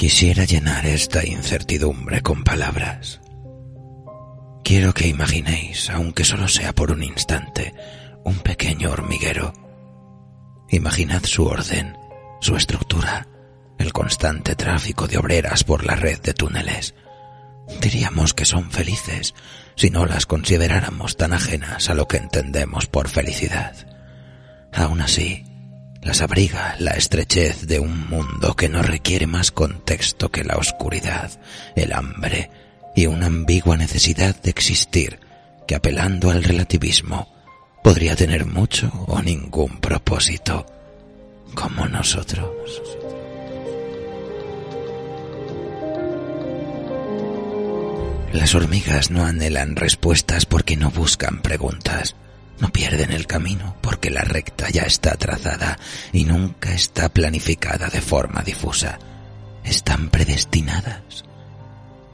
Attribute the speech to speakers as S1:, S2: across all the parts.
S1: Quisiera llenar esta incertidumbre con palabras. Quiero que imaginéis, aunque solo sea por un instante, un pequeño hormiguero. Imaginad su orden, su estructura, el constante tráfico de obreras por la red de túneles. Diríamos que son felices si no las consideráramos tan ajenas a lo que entendemos por felicidad. Aún así, las abriga la estrechez de un mundo que no requiere más contexto que la oscuridad, el hambre y una ambigua necesidad de existir que apelando al relativismo podría tener mucho o ningún propósito, como nosotros. Las hormigas no anhelan respuestas porque no buscan preguntas. No pierden el camino porque la recta ya está trazada y nunca está planificada de forma difusa. Están predestinadas.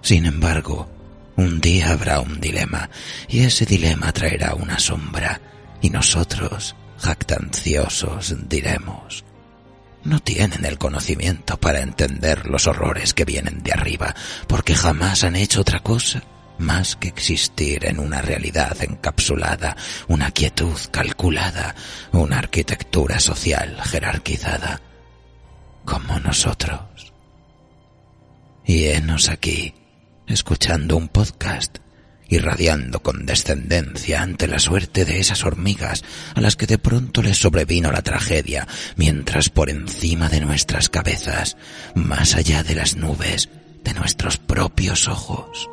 S1: Sin embargo, un día habrá un dilema y ese dilema traerá una sombra y nosotros, jactanciosos, diremos, no tienen el conocimiento para entender los horrores que vienen de arriba porque jamás han hecho otra cosa más que existir en una realidad encapsulada, una quietud calculada, una arquitectura social jerarquizada, como nosotros. Y henos aquí, escuchando un podcast, irradiando condescendencia ante la suerte de esas hormigas a las que de pronto les sobrevino la tragedia, mientras por encima de nuestras cabezas, más allá de las nubes, de nuestros propios ojos,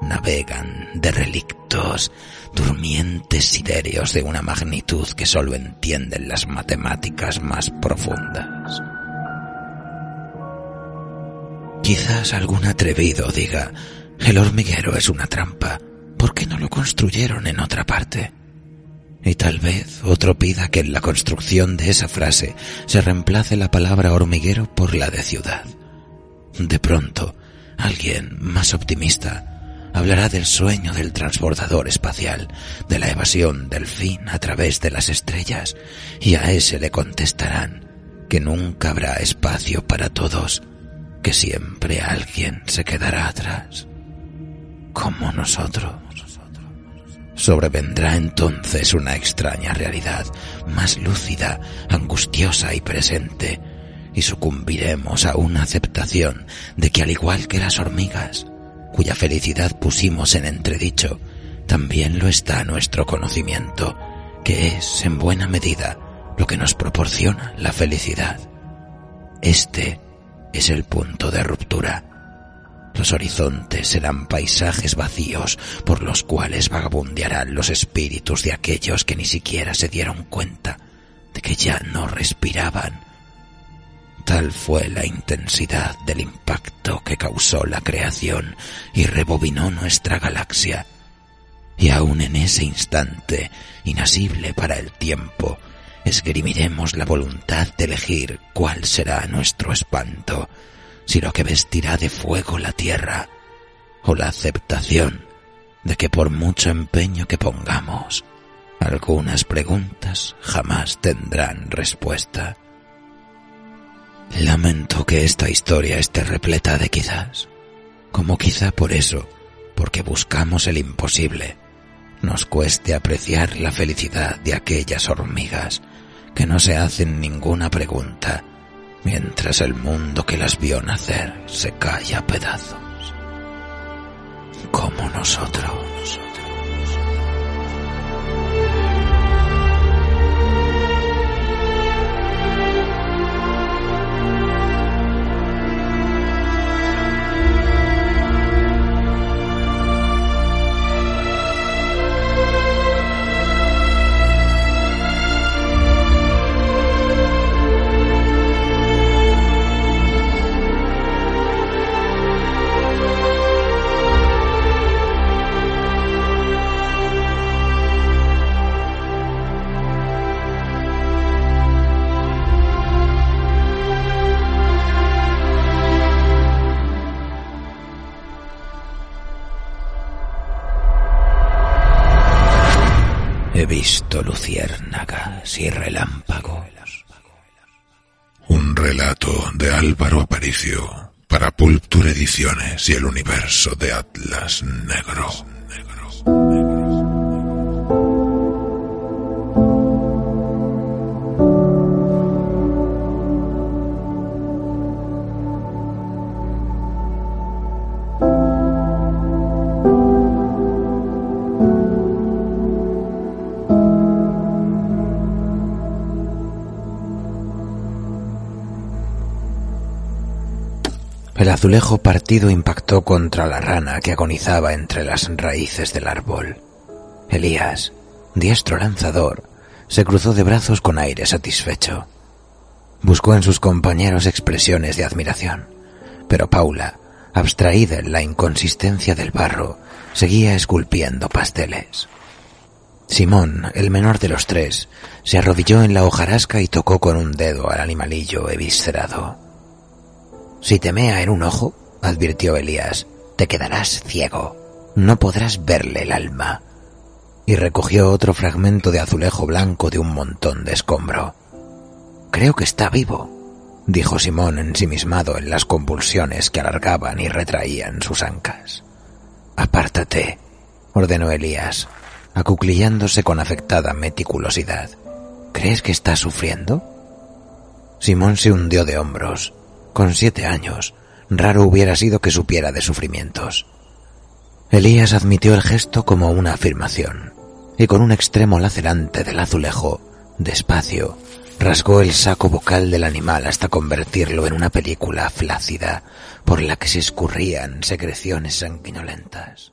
S1: navegan de relictos, durmientes siderios de una magnitud que sólo entienden las matemáticas más profundas. Quizás algún atrevido diga, el hormiguero es una trampa, ¿por qué no lo construyeron en otra parte? Y tal vez otro pida que en la construcción de esa frase se reemplace la palabra hormiguero por la de ciudad. De pronto, alguien más optimista hablará del sueño del transbordador espacial, de la evasión del fin a través de las estrellas, y a ese le contestarán que nunca habrá espacio para todos, que siempre alguien se quedará atrás, como nosotros. Sobrevendrá entonces una extraña realidad, más lúcida, angustiosa y presente, y sucumbiremos a una aceptación de que al igual que las hormigas, cuya felicidad pusimos en entredicho, también lo está nuestro conocimiento, que es, en buena medida, lo que nos proporciona la felicidad. Este es el punto de ruptura. Los horizontes serán paisajes vacíos por los cuales vagabundearán los espíritus de aquellos que ni siquiera se dieron cuenta de que ya no respiraban Tal fue la intensidad del impacto que causó la creación y rebobinó nuestra galaxia. Y aun en ese instante, inasible para el tiempo, esgrimiremos la voluntad de elegir cuál será nuestro espanto, si lo que vestirá de fuego la tierra, o la aceptación de que por mucho empeño que pongamos, algunas preguntas jamás tendrán respuesta. Lamento que esta historia esté repleta de quizás, como quizá por eso, porque buscamos el imposible, nos cueste apreciar la felicidad de aquellas hormigas que no se hacen ninguna pregunta, mientras el mundo que las vio nacer se cae a pedazos, como nosotros. Visto luciérnagas y relámpagos.
S2: Un relato de Álvaro Aparicio para Pulpture Ediciones y el universo de Atlas Negro.
S1: El azulejo partido impactó contra la rana que agonizaba entre las raíces del árbol. Elías, diestro lanzador, se cruzó de brazos con aire satisfecho. Buscó en sus compañeros expresiones de admiración, pero Paula, abstraída en la inconsistencia del barro, seguía esculpiendo pasteles. Simón, el menor de los tres, se arrodilló en la hojarasca y tocó con un dedo al animalillo eviscerado. Si te mea en un ojo, advirtió Elías, te quedarás ciego. No podrás verle el alma. Y recogió otro fragmento de azulejo blanco de un montón de escombro. Creo que está vivo, dijo Simón ensimismado en las convulsiones que alargaban y retraían sus ancas. Apártate, ordenó Elías, acuclillándose con afectada meticulosidad. ¿Crees que está sufriendo? Simón se hundió de hombros con siete años, raro hubiera sido que supiera de sufrimientos. Elías admitió el gesto como una afirmación, y con un extremo lacerante del azulejo, despacio, rasgó el saco vocal del animal hasta convertirlo en una película flácida por la que se escurrían secreciones sanguinolentas.